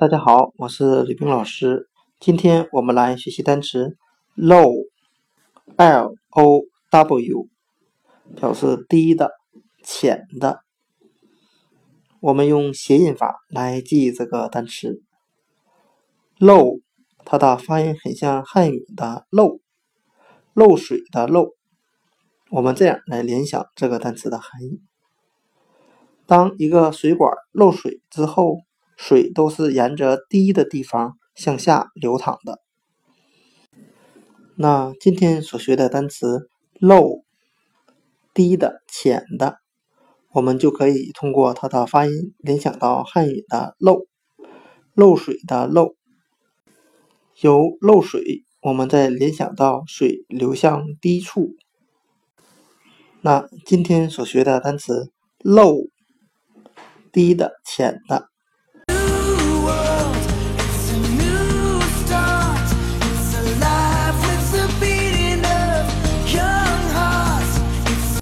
大家好，我是吕冰老师。今天我们来学习单词 low，l o w，表示低的、浅的。我们用谐音法来记忆这个单词 low，它的发音很像汉语的漏，漏水的漏。我们这样来联想这个单词的含义：当一个水管漏水之后，水都是沿着低的地方向下流淌的。那今天所学的单词 low，低的、浅的，我们就可以通过它的发音联想到汉语的漏，漏水的漏。由漏水，我们再联想到水流向低处。那今天所学的单词 low，低的、浅的，